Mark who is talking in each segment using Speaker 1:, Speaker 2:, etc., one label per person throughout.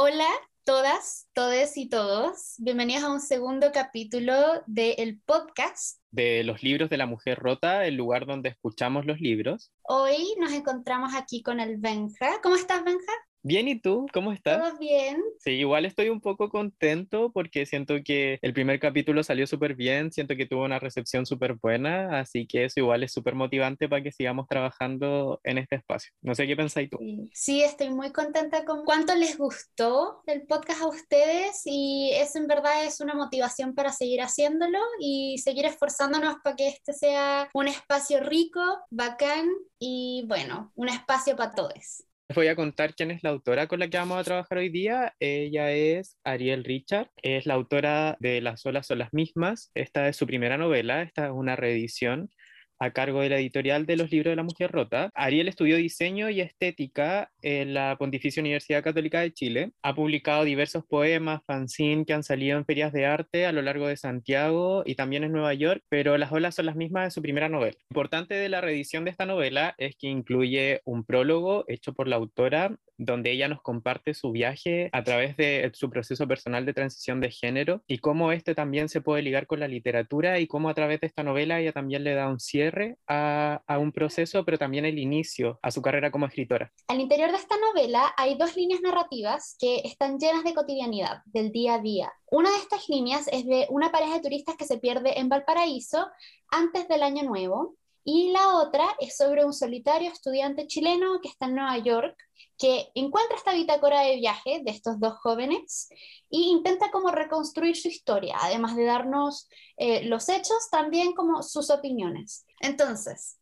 Speaker 1: Hola todas, todes y todos. Bienvenidos a un segundo capítulo del podcast.
Speaker 2: De los libros de la mujer rota, el lugar donde escuchamos los libros.
Speaker 1: Hoy nos encontramos aquí con el Benja. ¿Cómo estás, Benja?
Speaker 2: Bien, ¿y tú? ¿Cómo estás?
Speaker 1: Todo bien.
Speaker 2: Sí, igual estoy un poco contento porque siento que el primer capítulo salió súper bien, siento que tuvo una recepción súper buena, así que eso igual es súper motivante para que sigamos trabajando en este espacio. No sé qué pensáis tú.
Speaker 1: Sí, estoy muy contenta con cuánto les gustó el podcast a ustedes y eso en verdad es una motivación para seguir haciéndolo y seguir esforzándonos para que este sea un espacio rico, bacán y bueno, un espacio para todos.
Speaker 2: Les voy a contar quién es la autora con la que vamos a trabajar hoy día. Ella es Ariel Richard, es la autora de Las olas son las mismas. Esta es su primera novela, esta es una reedición a cargo de la editorial de los libros de la mujer rota. Ariel estudió diseño y estética en la Pontificia Universidad Católica de Chile. Ha publicado diversos poemas, fanzine que han salido en ferias de arte a lo largo de Santiago y también en Nueva York, pero las olas son las mismas de su primera novela. Importante de la reedición de esta novela es que incluye un prólogo hecho por la autora donde ella nos comparte su viaje a través de su proceso personal de transición de género y cómo este también se puede ligar con la literatura y cómo a través de esta novela ella también le da un cierre a, a un proceso, pero también el inicio a su carrera como escritora.
Speaker 1: Al interior de esta novela hay dos líneas narrativas que están llenas de cotidianidad, del día a día. Una de estas líneas es de una pareja de turistas que se pierde en Valparaíso antes del año nuevo y la otra es sobre un solitario estudiante chileno que está en Nueva York que encuentra esta bitácora de viaje de estos dos jóvenes e intenta como reconstruir su historia, además de darnos eh, los hechos, también como sus opiniones. Entonces,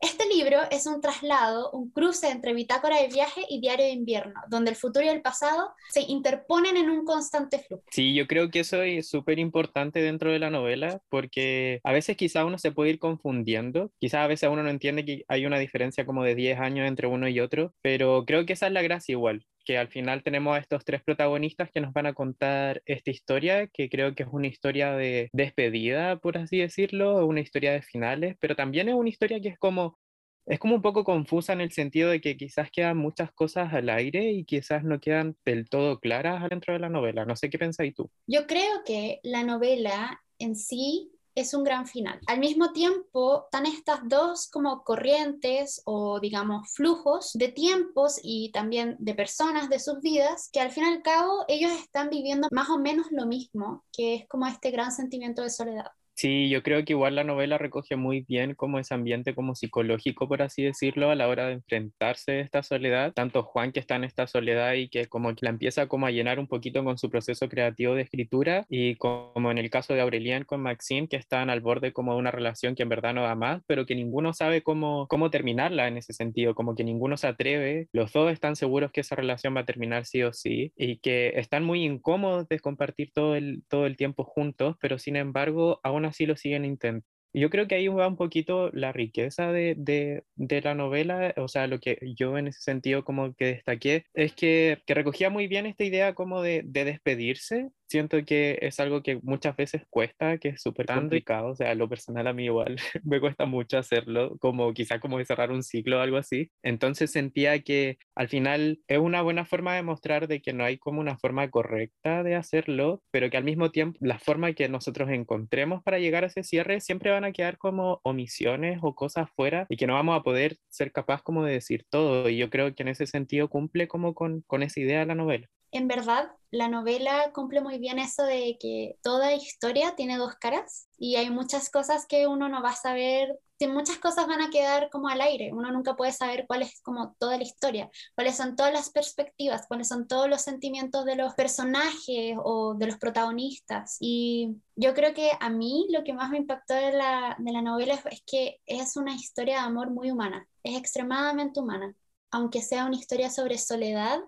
Speaker 1: este libro es un traslado, un cruce entre bitácora de viaje y diario de invierno, donde el futuro y el pasado se interponen en un constante flujo.
Speaker 2: Sí, yo creo que eso es súper importante dentro de la novela, porque a veces quizá uno se puede ir confundiendo, quizá a veces uno no entiende que hay una diferencia como de 10 años entre uno y otro, pero creo que esa es la gracia igual, que al final tenemos a estos tres protagonistas que nos van a contar esta historia, que creo que es una historia de despedida, por así decirlo, una historia de finales, pero también es una historia que es como es como un poco confusa en el sentido de que quizás quedan muchas cosas al aire y quizás no quedan del todo claras dentro de la novela. No sé qué pensáis tú.
Speaker 1: Yo creo que la novela en sí es un gran final. Al mismo tiempo, están estas dos como corrientes o digamos flujos de tiempos y también de personas de sus vidas que al fin y al cabo ellos están viviendo más o menos lo mismo, que es como este gran sentimiento de soledad.
Speaker 2: Sí, yo creo que igual la novela recoge muy bien como ese ambiente como psicológico, por así decirlo, a la hora de enfrentarse a esta soledad. Tanto Juan que está en esta soledad y que como la empieza como a llenar un poquito con su proceso creativo de escritura y como en el caso de Aurelien con Maxine, que están al borde como de una relación que en verdad no da más, pero que ninguno sabe cómo, cómo terminarla en ese sentido, como que ninguno se atreve. Los dos están seguros que esa relación va a terminar sí o sí y que están muy incómodos de compartir todo el, todo el tiempo juntos, pero sin embargo aún así lo siguen intentando. Yo creo que ahí va un poquito la riqueza de, de, la novela, o sea, lo que yo en ese sentido como que destaqué es que, recogía muy bien esta idea como de despedirse siento que es algo que muchas veces cuesta, que es súper complicado, o sea, lo personal a mí igual me cuesta mucho hacerlo, como quizá como de cerrar un ciclo o algo así. Entonces sentía que al final es una buena forma de mostrar de que no hay como una forma correcta de hacerlo, pero que al mismo tiempo la forma que nosotros encontremos para llegar a ese cierre siempre van a quedar como omisiones o cosas fuera y que no vamos a poder ser capaz como de decir todo. Y yo creo que en ese sentido cumple como con, con esa idea de la novela
Speaker 1: en verdad la novela cumple muy bien eso de que toda historia tiene dos caras y hay muchas cosas que uno no va a saber, muchas cosas van a quedar como al aire, uno nunca puede saber cuál es como toda la historia, cuáles son todas las perspectivas, cuáles son todos los sentimientos de los personajes o de los protagonistas. Y yo creo que a mí lo que más me impactó de la, de la novela es, es que es una historia de amor muy humana, es extremadamente humana, aunque sea una historia sobre soledad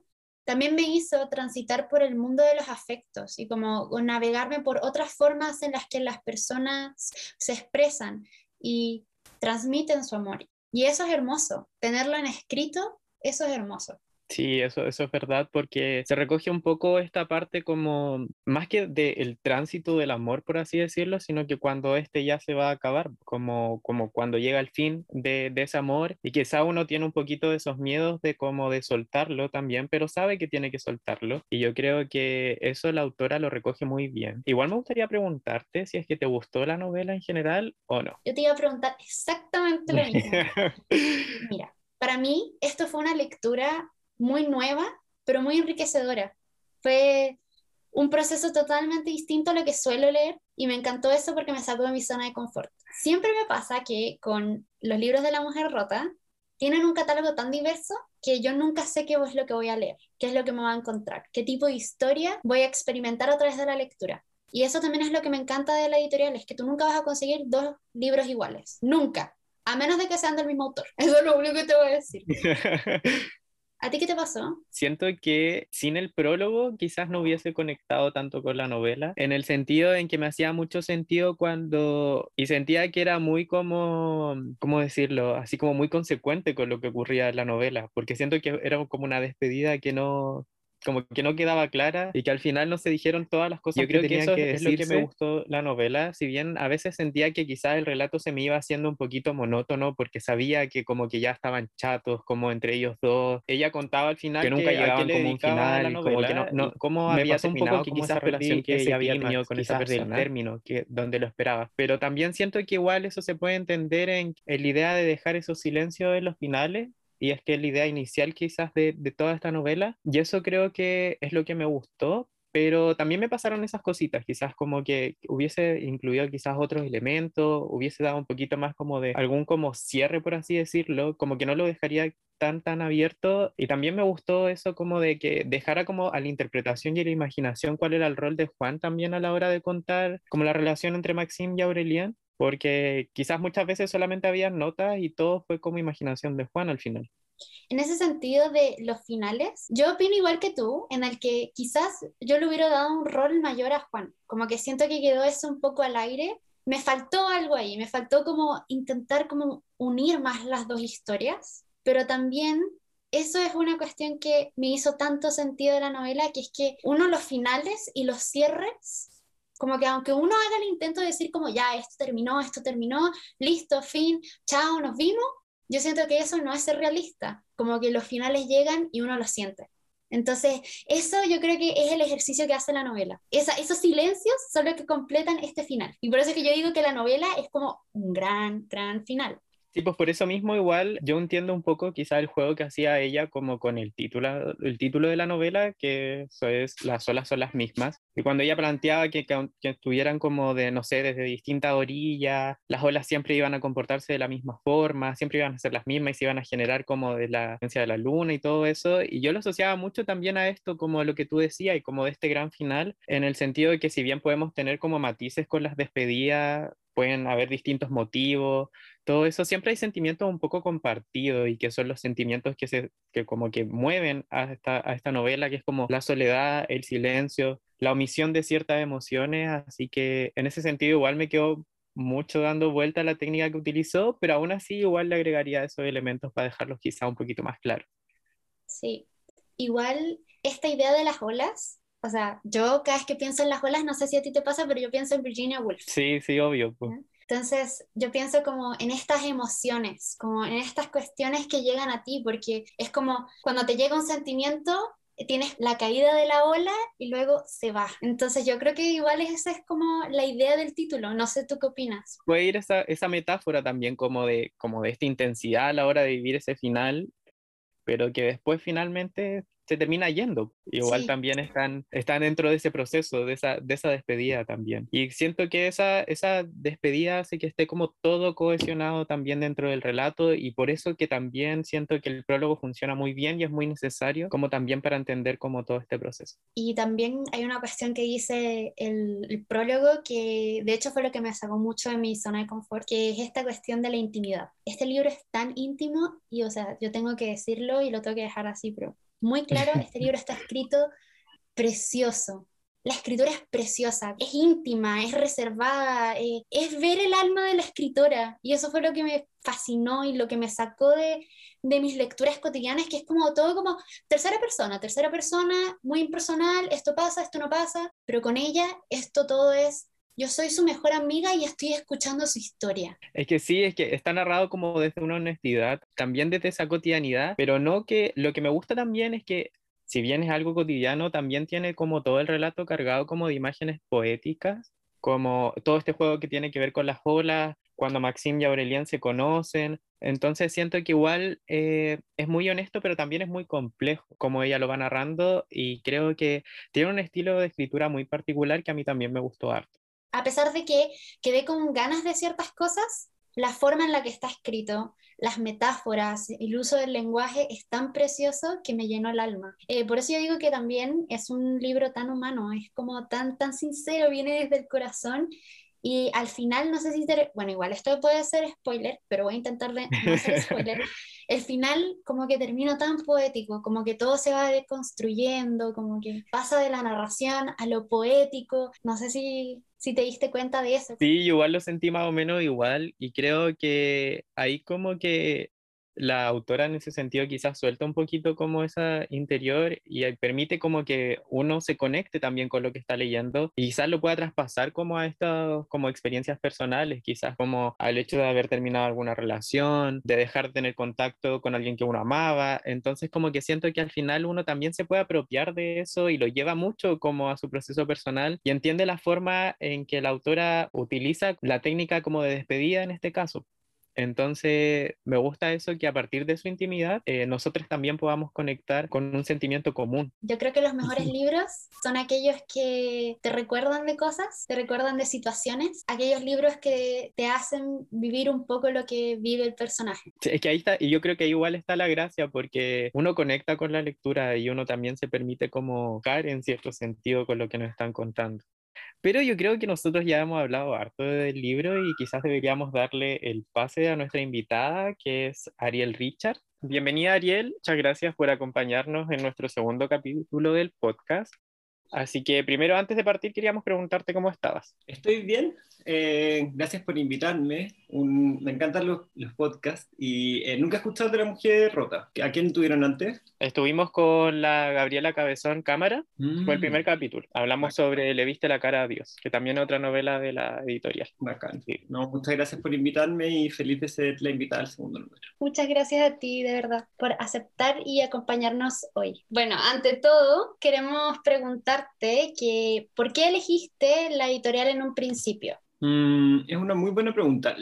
Speaker 1: también me hizo transitar por el mundo de los afectos y como navegarme por otras formas en las que las personas se expresan y transmiten su amor. Y eso es hermoso, tenerlo en escrito, eso es hermoso.
Speaker 2: Sí, eso, eso es verdad, porque se recoge un poco esta parte como, más que del tránsito del amor, por así decirlo, sino que cuando este ya se va a acabar, como, como cuando llega el fin de, de ese amor y quizá uno tiene un poquito de esos miedos de como de soltarlo también, pero sabe que tiene que soltarlo. Y yo creo que eso la autora lo recoge muy bien. Igual me gustaría preguntarte si es que te gustó la novela en general o no.
Speaker 1: Yo te iba a preguntar exactamente lo mismo. Mira, para mí esto fue una lectura muy nueva, pero muy enriquecedora. Fue un proceso totalmente distinto a lo que suelo leer y me encantó eso porque me sacó de mi zona de confort. Siempre me pasa que con los libros de la mujer rota tienen un catálogo tan diverso que yo nunca sé qué es lo que voy a leer, qué es lo que me va a encontrar, qué tipo de historia voy a experimentar a través de la lectura. Y eso también es lo que me encanta de la editorial, es que tú nunca vas a conseguir dos libros iguales, nunca, a menos de que sean del mismo autor. Eso es lo único que te voy a decir. ¿A ti qué te pasó?
Speaker 2: Siento que sin el prólogo quizás no hubiese conectado tanto con la novela, en el sentido en que me hacía mucho sentido cuando, y sentía que era muy como, ¿cómo decirlo? Así como muy consecuente con lo que ocurría en la novela, porque siento que era como una despedida que no, como que no quedaba clara y que al final no se dijeron todas las cosas Yo creo que, eso es lo que me gustó la novela, si bien a veces sentía que quizás el relato se me iba haciendo un poquito monótono porque sabía que como que ya estaban chatos como entre ellos dos. Ella contaba al final
Speaker 3: que nunca llegaban como un final,
Speaker 2: como que no, no cómo había terminado un poco que quizás relación que ella había tenido con esa persona, el término que donde lo esperaba. Pero también siento que igual eso se puede entender en, en la idea de dejar esos silencios en los finales y es que es la idea inicial quizás de, de toda esta novela, y eso creo que es lo que me gustó, pero también me pasaron esas cositas, quizás como que hubiese incluido quizás otros elementos, hubiese dado un poquito más como de algún como cierre, por así decirlo, como que no lo dejaría tan tan abierto y también me gustó eso como de que dejara como a la interpretación y a la imaginación cuál era el rol de Juan también a la hora de contar como la relación entre Maxim y Aurelien porque quizás muchas veces solamente había notas y todo fue como imaginación de Juan al final.
Speaker 1: En ese sentido de los finales, yo opino igual que tú, en el que quizás yo le hubiera dado un rol mayor a Juan, como que siento que quedó eso un poco al aire, me faltó algo ahí, me faltó como intentar como unir más las dos historias, pero también eso es una cuestión que me hizo tanto sentido de la novela, que es que uno los finales y los cierres como que aunque uno haga el intento de decir como ya, esto terminó, esto terminó, listo, fin, chao, nos vimos, yo siento que eso no es ser realista, como que los finales llegan y uno los siente. Entonces, eso yo creo que es el ejercicio que hace la novela. Esa, esos silencios son los que completan este final. Y por eso es que yo digo que la novela es como un gran, gran final.
Speaker 2: Sí, pues por eso mismo igual yo entiendo un poco quizá el juego que hacía ella como con el título, el título de la novela, que eso es las olas son las mismas. Y cuando ella planteaba que, que, estuvieran como de, no sé, desde distintas orillas, las olas siempre iban a comportarse de la misma forma, siempre iban a ser las mismas y se iban a generar como de la esencia de la luna y todo eso. Y yo lo asociaba mucho también a esto, como lo que tú decías y como de este gran final, en el sentido de que si bien podemos tener como matices con las despedidas, pueden haber distintos motivos, todo eso, siempre hay sentimientos un poco compartidos y que son los sentimientos que, se, que como que mueven a esta, a esta novela, que es como la soledad, el silencio, la omisión de ciertas emociones, así que en ese sentido igual me quedo mucho dando vuelta a la técnica que utilizó, pero aún así igual le agregaría esos elementos para dejarlos quizá un poquito más claros.
Speaker 1: Sí, igual esta idea de las olas o sea, yo cada vez que pienso en las olas, no sé si a ti te pasa, pero yo pienso en Virginia Woolf.
Speaker 2: Sí, sí, obvio. Pues.
Speaker 1: Entonces, yo pienso como en estas emociones, como en estas cuestiones que llegan a ti, porque es como cuando te llega un sentimiento, tienes la caída de la ola y luego se va. Entonces yo creo que igual esa es como la idea del título, no sé tú qué opinas.
Speaker 2: Puede ir esa, esa metáfora también como de, como de esta intensidad a la hora de vivir ese final, pero que después finalmente se termina yendo. Igual también están, están dentro de ese proceso, de esa, de esa despedida también. Y siento que esa, esa despedida hace que esté como todo cohesionado también dentro del relato y por eso que también siento que el prólogo funciona muy bien y es muy necesario como también para entender como todo este proceso.
Speaker 1: Y también hay una cuestión que dice el, el prólogo que de hecho fue lo que me sacó mucho de mi zona de confort, que es esta cuestión de la intimidad. Este libro es tan íntimo y o sea, yo tengo que decirlo y lo tengo que dejar así, pero muy claro, este libro está escrito precioso. la escritora es preciosa, es íntima, es reservada, eh, es ver el alma de la escritora. Y eso fue lo que me fascinó y lo que me sacó de, de mis lecturas cotidianas, que es como todo como tercera persona, tercera persona, muy impersonal, esto pasa, esto no pasa, pero con ella esto todo es yo soy su mejor amiga y estoy escuchando su historia.
Speaker 2: Es que sí, es que está narrado como desde una honestidad, también desde esa cotidianidad, pero no que lo que me gusta también es que si bien es algo cotidiano, también tiene como todo el relato cargado como de imágenes poéticas, como todo este juego que tiene que ver con las olas, cuando Maxim y Aurelian se conocen. Entonces siento que igual eh, es muy honesto, pero también es muy complejo como ella lo va narrando y creo que tiene un estilo de escritura muy particular que a mí también me gustó harto.
Speaker 1: A pesar de que quedé con ganas de ciertas cosas, la forma en la que está escrito, las metáforas, el uso del lenguaje es tan precioso que me llenó el alma. Eh, por eso yo digo que también es un libro tan humano, es como tan, tan sincero, viene desde el corazón y al final, no sé si, bueno, igual esto puede ser spoiler, pero voy a intentar de no hacer spoiler. El final como que termina tan poético, como que todo se va deconstruyendo, como que pasa de la narración a lo poético. No sé si, si te diste cuenta de eso.
Speaker 2: Sí, igual lo sentí más o menos igual y creo que ahí como que la autora en ese sentido quizás suelta un poquito como esa interior y permite como que uno se conecte también con lo que está leyendo y quizás lo pueda traspasar como a estas como experiencias personales, quizás como al hecho de haber terminado alguna relación, de dejar de tener contacto con alguien que uno amaba, entonces como que siento que al final uno también se puede apropiar de eso y lo lleva mucho como a su proceso personal y entiende la forma en que la autora utiliza la técnica como de despedida en este caso. Entonces, me gusta eso que a partir de su intimidad eh, nosotros también podamos conectar con un sentimiento común.
Speaker 1: Yo creo que los mejores libros son aquellos que te recuerdan de cosas, te recuerdan de situaciones, aquellos libros que te hacen vivir un poco lo que vive el personaje.
Speaker 2: es que ahí está, y yo creo que igual está la gracia porque uno conecta con la lectura y uno también se permite como caer en cierto sentido con lo que nos están contando. Pero yo creo que nosotros ya hemos hablado harto del libro y quizás deberíamos darle el pase a nuestra invitada, que es Ariel Richard. Bienvenida Ariel, muchas gracias por acompañarnos en nuestro segundo capítulo del podcast. Así que primero, antes de partir, queríamos preguntarte cómo estabas.
Speaker 4: Estoy bien, eh, gracias por invitarme. me encantan los, los podcasts y eh, nunca he escuchado de la mujer rota. ¿A quién tuvieron antes?
Speaker 2: Estuvimos con la Gabriela Cabezón Cámara, fue el mm. primer capítulo. Hablamos sobre Le viste la cara a Dios, que también es otra novela de la editorial.
Speaker 4: Bacán. No, muchas gracias por invitarme y feliz de ser la invitada al segundo número.
Speaker 1: Muchas gracias a ti, de verdad, por aceptar y acompañarnos hoy. Bueno, ante todo, queremos que, ¿por qué elegiste la editorial en un principio?
Speaker 4: Mm, es una muy buena pregunta.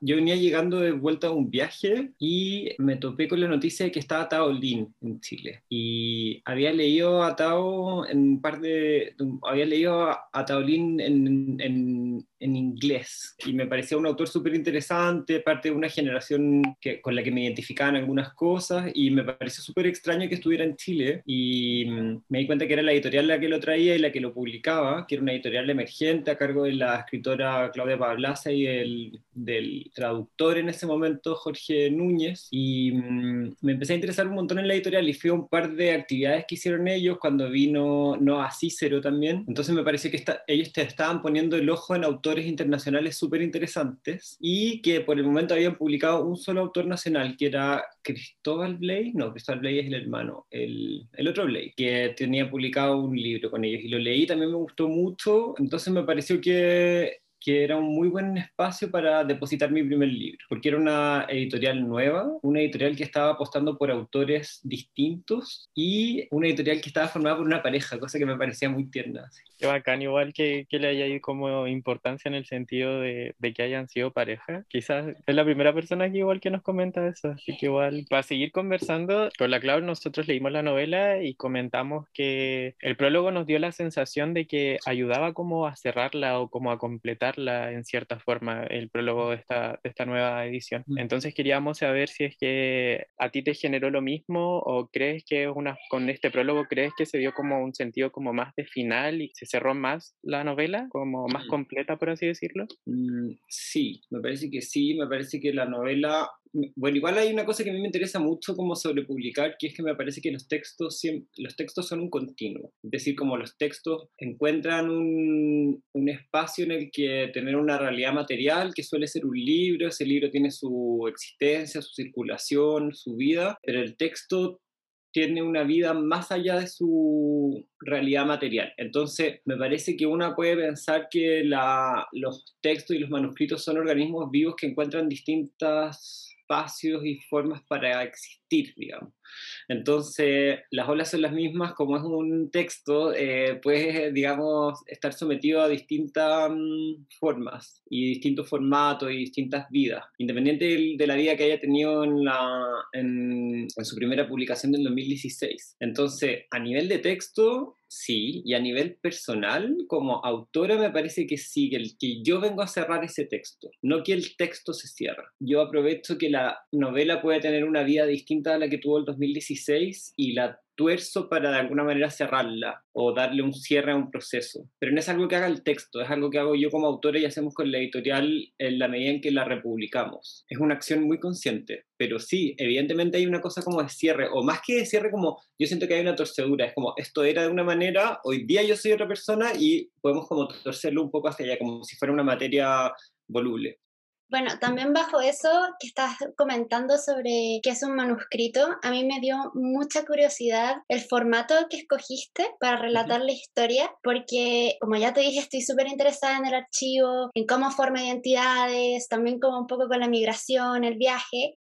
Speaker 4: Yo venía llegando de vuelta a un viaje y me topé con la noticia de que estaba Tao Lin en Chile. Y había leído a Tao en un par de. Había leído a, Tao Lin en, en, en, inglés y me parecía un autor súper interesante, parte de una generación que, con la que me identificaban algunas cosas y me pareció súper extraño que estuviera en Chile. Y mm, me di cuenta que era la editorial la que lo traía y la que lo publicaba, que era una editorial emergente a cargo de la escritora Claudia Pablaza y el, del traductor en ese momento, Jorge Núñez, y mm, me empecé a interesar un montón en la editorial y fui a un par de actividades que hicieron ellos cuando vino Noah Cícero también. Entonces me pareció que ellos te estaban poniendo el ojo en autores internacionales súper interesantes y que por el momento habían publicado un solo autor nacional, que era Cristóbal Blay, no, Cristóbal Blay es el hermano, el, el otro Blay, que tenía publicado un libro con ellos y lo leí, también me gustó mucho, entonces me pareció que que era un muy buen espacio para depositar mi primer libro, porque era una editorial nueva, una editorial que estaba apostando por autores distintos y una editorial que estaba formada por una pareja, cosa que me parecía muy tierna.
Speaker 2: Qué bacán, igual que, que le haya como importancia en el sentido de, de, que hayan sido pareja. Quizás es la primera persona que igual que nos comenta eso, así que igual para seguir conversando, con la Clau nosotros leímos la novela y comentamos que el prólogo nos dio la sensación de que ayudaba como a cerrarla o como a en cierta forma el prólogo de esta, de esta nueva edición. Mm. Entonces queríamos saber si es que a ti te generó lo mismo o crees que una, con este prólogo crees que se dio como un sentido como más de final y se cerró más la novela, como más completa, por así decirlo?
Speaker 4: Mm, sí, me parece que sí, me parece que la novela bueno, igual hay una cosa que a mí me interesa mucho como sobre publicar, que es que me parece que los textos, los textos son un continuo. Es decir, como los textos encuentran un, un espacio en el que tener una realidad material, que suele ser un libro, ese libro tiene su existencia, su circulación, su vida, pero el texto tiene una vida más allá de su realidad material. Entonces, me parece que uno puede pensar que la, los textos y los manuscritos son organismos vivos que encuentran distintos espacios y formas para existir, digamos. Entonces, las olas son las mismas, como es un texto, eh, puede, digamos, estar sometido a distintas mm, formas y distintos formatos y distintas vidas, independiente de, la vida que haya tenido en, la, en, en su primera publicación del 2016. Entonces, a nivel de texto, sí, y a nivel personal, como autora, me parece que sí, que, el, que yo vengo a cerrar ese texto, no que el texto se cierra. Yo aprovecho que la novela puede tener una vida distinta a la que tuvo el 2016 y la tuerzo para de alguna manera cerrarla o darle un cierre a un proceso. Pero no es algo que haga el texto, es algo que hago yo como autora y hacemos con la editorial en la medida en que la republicamos. Es una acción muy consciente, pero sí, evidentemente hay una cosa como de cierre, o más que de cierre, como yo siento que hay una torcedura, es como esto era de una manera, hoy día yo soy otra persona y podemos como torcerlo un poco hacia allá, como si fuera una materia voluble.
Speaker 1: Bueno, también bajo eso que estás comentando sobre qué es un manuscrito, a mí me dio mucha curiosidad el formato que escogiste para relatar la historia, porque como ya te dije, estoy súper interesada en el archivo, en cómo forma identidades, también como un poco con la migración, el viaje,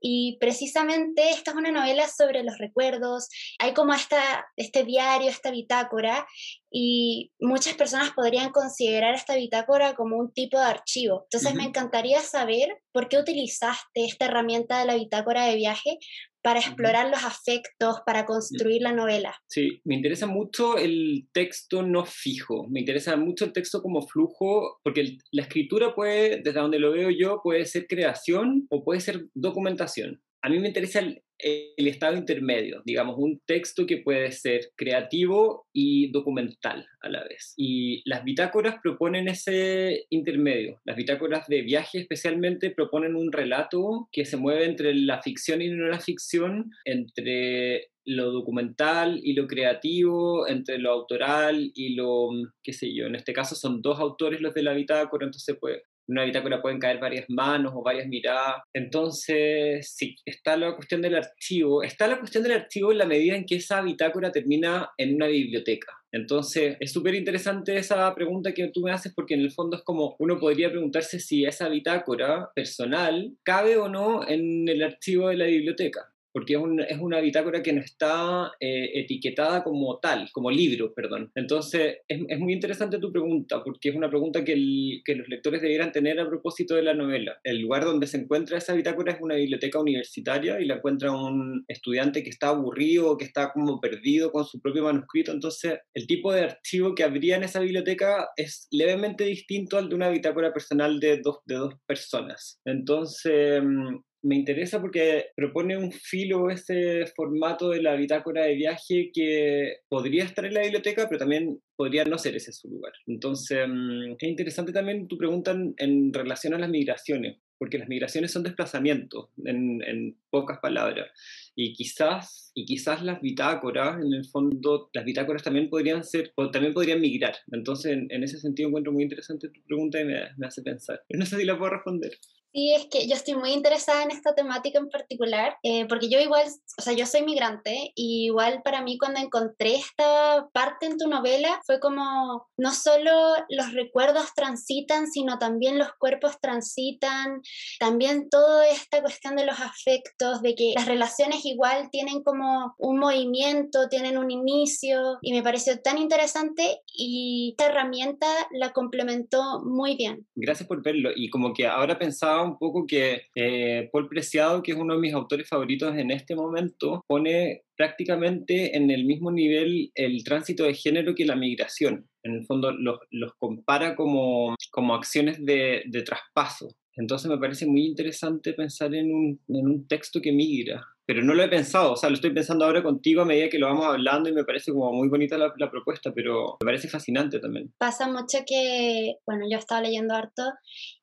Speaker 1: y precisamente esta es una novela sobre los recuerdos, hay como esta, este diario, esta bitácora, y muchas personas podrían considerar esta bitácora como un tipo de archivo. Entonces me encantaría saber por qué utilizaste esta herramienta de la bitácora de viaje para explorar los afectos, para construir la novela.
Speaker 4: Sí, me interesa mucho el texto no fijo, me interesa mucho el texto como flujo, porque la escritura puede, desde donde lo veo yo, puede ser creación o puede ser documentación. A mí me interesa el, el estado intermedio, digamos, un texto que puede ser creativo y documental a la vez. Y las bitácoras proponen ese intermedio. Las bitácoras de viaje especialmente proponen un relato que se mueve entre la ficción y no la ficción, entre lo documental y lo creativo, entre lo autoral y lo, qué sé yo, en este caso son dos autores los de la bitácora, entonces pues una bitácora pueden caer varias manos o varias miradas. Entonces, sí, está la cuestión del archivo. Está la cuestión del archivo en la medida en que esa bitácora termina en una biblioteca. Entonces, es súper interesante esa pregunta que tú me haces porque en el fondo es como uno podría preguntarse si esa bitácora personal cabe o no en el archivo de la biblioteca porque es, es una bitácora que no está eh, etiquetada como tal, como libro, perdón. Entonces, es, es, muy interesante tu pregunta, porque es una pregunta que, el, que, los lectores debieran tener a propósito de la novela. El lugar donde se encuentra esa bitácora es una biblioteca universitaria y la encuentra un estudiante que está aburrido que está como perdido con su propio manuscrito. Entonces, el tipo de archivo que habría en esa biblioteca es levemente distinto al de una bitácora personal de dos, de dos personas. Entonces, mm, me interesa porque propone un filo ese formato de la bitácora de viaje que podría estar en la biblioteca, pero también podría no ser ese su lugar. Entonces, mm, es interesante también tu pregunta en, relación a las migraciones, porque las migraciones son desplazamientos, en, pocas palabras. Y quizás, y quizás las bitácoras, en el fondo, las bitácoras también podrían ser, o también podrían migrar. Entonces, en, ese sentido encuentro muy interesante tu pregunta y me, me hace pensar. no sé si la puedo responder.
Speaker 1: Sí, es que yo estoy muy interesada en esta temática en particular, eh, porque yo igual, o sea, yo soy migrante y igual para mí cuando encontré esta parte en tu novela fue como no solo los recuerdos transitan, sino también los cuerpos transitan, también toda esta cuestión de los afectos, de que las relaciones igual tienen como un movimiento, tienen un inicio y me pareció tan interesante y esta herramienta la complementó muy bien.
Speaker 4: Gracias por verlo y como que ahora pensaba un poco que eh, Paul Preciado, que es uno de mis autores favoritos en este momento, pone prácticamente en el mismo nivel el tránsito de género que la migración. En el fondo los, los compara como, como acciones de, de, traspaso. Entonces me parece muy interesante pensar en un, en un texto que migra, pero no lo he pensado, o sea, lo estoy pensando ahora contigo a medida que lo vamos hablando y me parece como muy bonita la, la, propuesta, pero me parece fascinante también.
Speaker 1: Pasa mucho que, bueno, yo estaba leyendo harto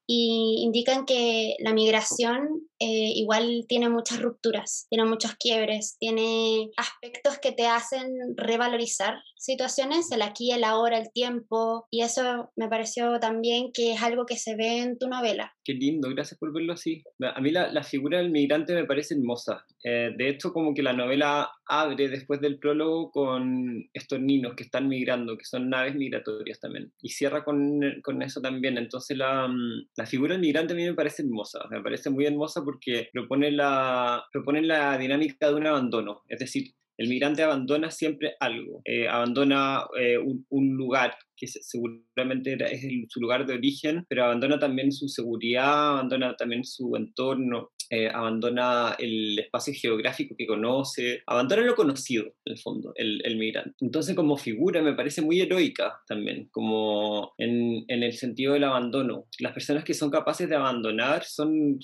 Speaker 1: y indican que la migración eh, igual tiene muchas rupturas, tiene muchos quiebres, tiene aspectos que te hacen revalorizar situaciones, el aquí, el ahora, el tiempo, y eso me pareció también que es algo que se ve en tu novela.
Speaker 4: Qué lindo, gracias por verlo así. A mí la, la figura del migrante me parece hermosa. Eh, de hecho, como que la novela abre después del prólogo con estos niños que están migrando, que son naves migratorias también, y cierra con, con eso también. Entonces la, mm, la figura del migrante a mí me parece hermosa, me parece muy hermosa porque propone la, propone la dinámica de un abandono, es decir, el migrante abandona siempre algo, eh, abandona eh, un, lugar que seguramente es su lugar de origen, pero abandona también su seguridad, abandona también su entorno, eh, abandona el espacio geográfico que conoce, abandona lo conocido, en el fondo, el, el, migrante. Entonces como figura me parece muy heroica también, como en, en el sentido del abandono. Las personas que son capaces de abandonar son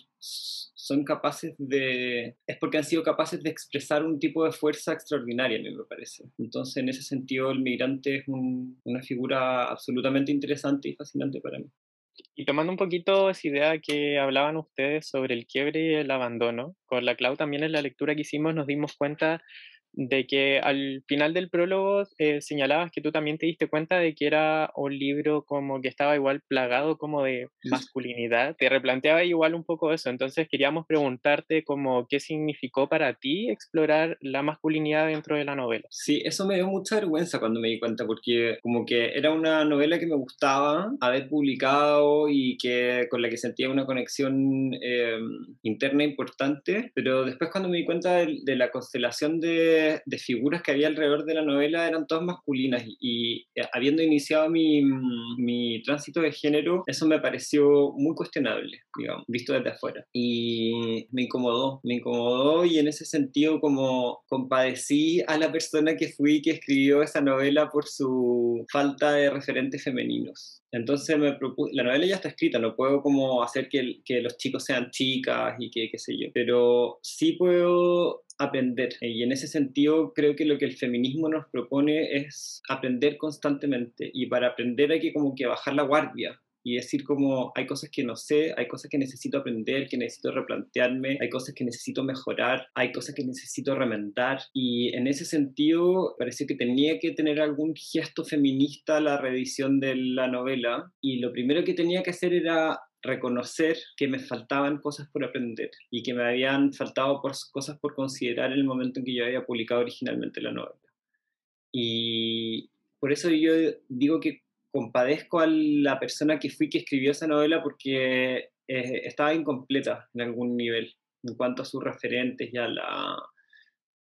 Speaker 4: son capaces de, es porque han sido capaces de expresar un tipo de fuerza extraordinaria, a mí me parece. Entonces, en ese sentido, el migrante es una figura absolutamente interesante y fascinante para mí.
Speaker 2: Y tomando un poquito esa idea que hablaban ustedes sobre el quiebre y el abandono, con la Clau también en la lectura que hicimos nos dimos cuenta de que al final del prólogo eh, señalabas que tú también te diste cuenta de que era un libro como que estaba igual plagado como de masculinidad. Te replanteaba igual un poco eso, entonces queríamos preguntarte como qué significó para ti explorar la masculinidad dentro de la novela.
Speaker 4: Sí, eso me dio mucha vergüenza cuando me di cuenta porque como que era una novela que me gustaba haber publicado y que con la que sentía una conexión eh, interna importante, pero después cuando me di cuenta de la constelación de de, figuras que había alrededor de la novela eran todas masculinas y, eh, habiendo iniciado mi, mi, tránsito de género, eso me pareció muy cuestionable, digamos, visto desde afuera. Y me incomodó, me incomodó y en ese sentido como compadecí a la persona que fui que escribió esa novela por su falta de referentes femeninos. Entonces me propuse, la novela ya está escrita, no puedo como hacer que, que los chicos sean chicas y que qué sé yo, pero sí puedo aprender. Y en ese sentido creo que lo que el feminismo nos propone es aprender constantemente. Y para aprender hay que como que bajar la guardia y decir como hay cosas que no sé, hay cosas que necesito aprender, que necesito replantearme, hay cosas que necesito mejorar, hay cosas que necesito remendar y en ese sentido pareció que tenía que tener algún gesto feminista la reedición de la novela y lo primero que tenía que hacer era reconocer que me faltaban cosas por aprender y que me habían faltado por, cosas por considerar en el momento en que yo había publicado originalmente la novela. Y por eso yo digo que compadezco a la persona que fui que escribió esa novela porque eh, estaba incompleta en algún nivel en cuanto a sus referentes y la,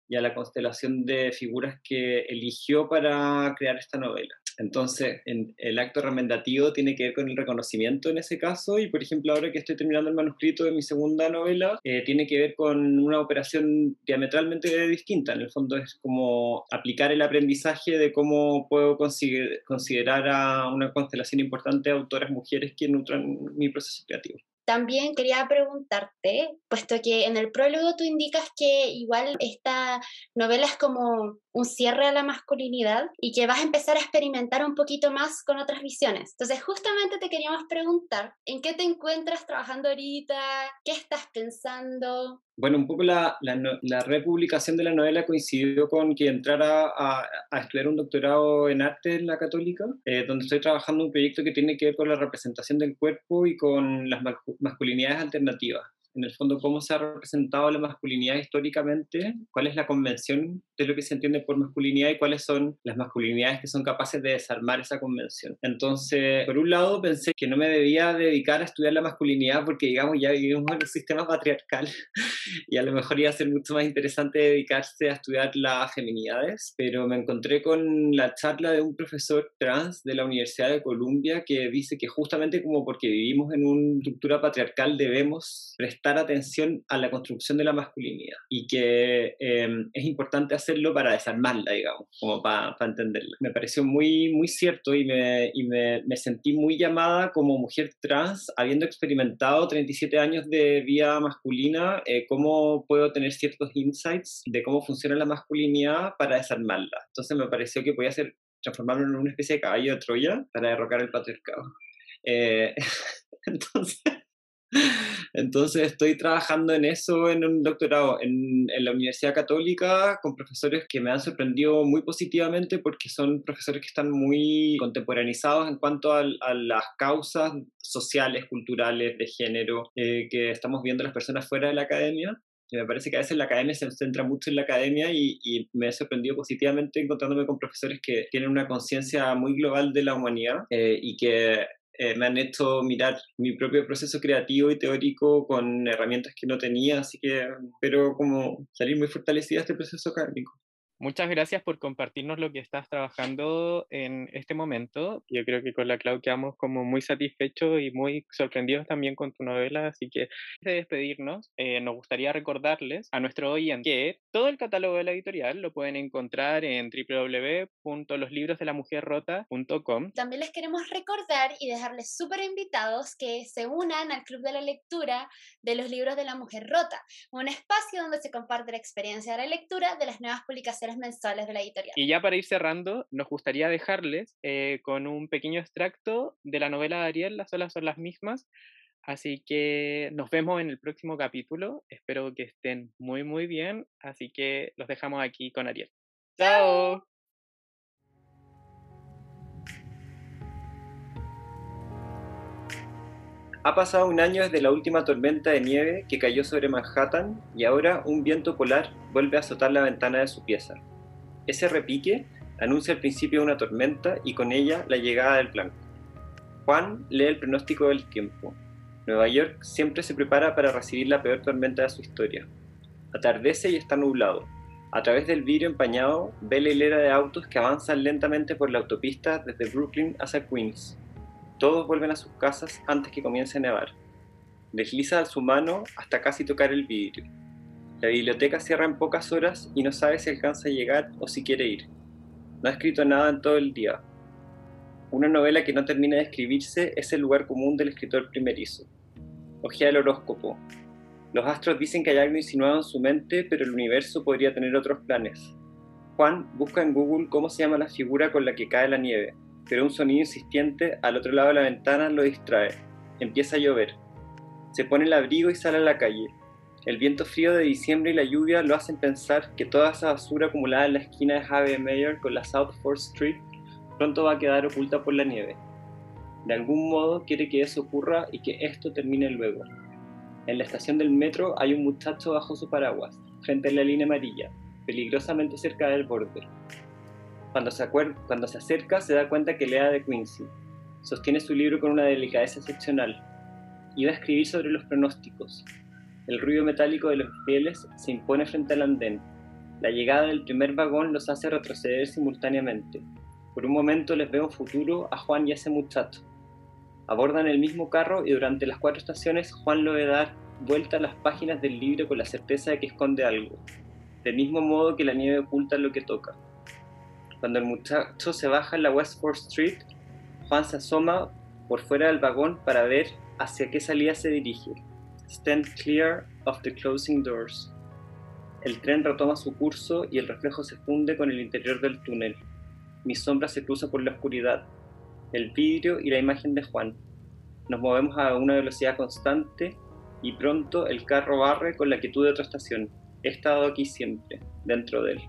Speaker 4: y a la constelación de figuras que eligió para crear esta novela. Entonces, el acto remendativo tiene que ver con el reconocimiento en ese caso y, por ejemplo, ahora que estoy terminando el manuscrito de mi segunda novela, eh, tiene que ver con una operación diametralmente distinta. En el fondo es como aplicar el aprendizaje de cómo puedo considerar a una constelación importante de autoras mujeres que nutran mi proceso creativo.
Speaker 1: También quería preguntarte, puesto que en el prólogo tú indicas que igual esta novela es como un cierre a la masculinidad y que vas a empezar a experimentar un poquito más con otras visiones. Entonces, justamente te queríamos preguntar, ¿en qué te encuentras trabajando ahorita? ¿Qué estás pensando?
Speaker 4: Bueno, un poco la, la, republicación de la novela coincidió con que entrara a, estudiar un doctorado en arte en la católica, eh, donde estoy trabajando un proyecto que tiene que ver con la representación del cuerpo y con las masculinidades alternativas en el fondo cómo se ha representado la masculinidad históricamente, cuál es la convención de lo que se entiende por masculinidad y cuáles son las masculinidades que son capaces de desarmar esa convención. Entonces, por un lado pensé que no me debía dedicar a estudiar la masculinidad porque, digamos, ya vivimos en un sistema patriarcal y a lo mejor iba a ser mucho más interesante dedicarse a estudiar las feminidades, pero me encontré con la charla de un profesor trans de la Universidad de Columbia que dice que justamente como porque vivimos en una estructura patriarcal debemos prestar prestar atención a la construcción de la masculinidad y que em, es importante hacerlo para desarmarla, digamos, como para, entenderla. Me pareció muy, muy cierto y, me, y me, me, sentí muy llamada como mujer trans, habiendo experimentado 37 años de vida masculina, eh, cómo puedo tener ciertos insights de cómo funciona la masculinidad para desarmarla. Entonces me pareció que podía ser transformarlo en una especie de caballo de Troya para derrocar el patriarcado. Eh, entonces entonces estoy trabajando en eso en un doctorado en, en, la Universidad Católica con profesores que me han sorprendido muy positivamente porque son profesores que están muy contemporanizados en cuanto a, las causas sociales, culturales, de género eh, que estamos viendo las personas fuera de la academia. Y me parece que a veces la academia se centra mucho en la academia y, y me he sorprendido positivamente encontrándome con profesores que tienen una conciencia muy global de la humanidad eh, y que eh, me han hecho mirar mi propio proceso creativo y teórico con herramientas que no tenía, así que espero como salir muy fortalecida este proceso académico.
Speaker 2: Muchas gracias por compartirnos lo que estás trabajando en este momento. Yo creo que con la Clau quedamos como muy satisfechos y muy sorprendidos también con tu novela, así que antes de despedirnos, eh, nos gustaría recordarles a nuestro oyente que todo el catálogo de la editorial lo pueden encontrar en www.loslibrosdelamujerrota.com.
Speaker 1: También les queremos recordar y dejarles súper invitados que se unan al Club de la Lectura de los Libros de la Mujer Rota, un espacio donde se comparte la experiencia de la lectura de las nuevas publicaciones mensuales de la editorial.
Speaker 2: Y ya para ir cerrando, nos gustaría dejarles eh, con un pequeño extracto de la novela de Ariel, las olas son las mismas. Así que nos vemos en el próximo capítulo. Espero que estén muy, muy bien. Así que los dejamos aquí con Ariel. ¡Chao!
Speaker 4: Ha pasado un año desde la última tormenta de nieve que cayó sobre Manhattan y ahora un viento polar vuelve a azotar la ventana de su pieza. Ese repique anuncia el principio de una tormenta y con ella la llegada del blanco. Juan lee el pronóstico del tiempo. Nueva York siempre se prepara para recibir la peor tormenta de su historia. Atardece y está nublado. A través del vidrio empañado ve la hilera de autos que avanzan lentamente por la autopista desde Brooklyn hacia Queens. Todos vuelven a sus casas antes que comience a nevar. Desliza su mano hasta casi tocar el vidrio. La biblioteca cierra en pocas horas y no sabe si alcanza a llegar o si quiere ir. No ha escrito nada en todo el día. Una novela que no termina de escribirse es el lugar común del escritor primerizo. Ojea el horóscopo. Los astros dicen que hay algo insinuado en su mente, pero el universo podría tener otros planes. Juan busca en Google cómo se llama la figura con la que cae la nieve pero un sonido insistente al otro lado de la ventana lo distrae. Empieza a llover. Se pone el abrigo y sale a la calle. El viento frío de diciembre y la lluvia lo hacen pensar que toda esa basura acumulada en la esquina de Javier Mayer con la South 4th Street pronto va a quedar oculta por la nieve. De algún modo quiere que eso ocurra y que esto termine luego. En la estación del metro hay un muchacho bajo su paraguas, frente a la línea amarilla, peligrosamente cerca del borde. Cuando se, acerca se da cuenta que lea de Quincy. Sostiene su libro con una delicadeza excepcional. Iba a escribir sobre los pronósticos. El ruido metálico de los fieles se impone frente al andén. La llegada del primer vagón los hace retroceder simultáneamente. Por un momento les veo futuro a Juan y a ese muchacho. Abordan el mismo carro y durante las cuatro estaciones Juan lo ve dar vuelta a las páginas del libro con la certeza de que esconde algo, del mismo modo que la nieve oculta lo que toca. Cuando el muchacho se baja en la West 4th Street, Juan se asoma por fuera del vagón para ver hacia qué salida se dirige. Stand clear of the closing doors. El tren retoma su curso y el reflejo se funde con el interior del túnel. Mi sombra se cruza por la oscuridad, el vidrio y la imagen de Juan. Nos movemos a una velocidad constante y pronto el carro barre con la quietud de otra estación. He estado aquí siempre, dentro de él.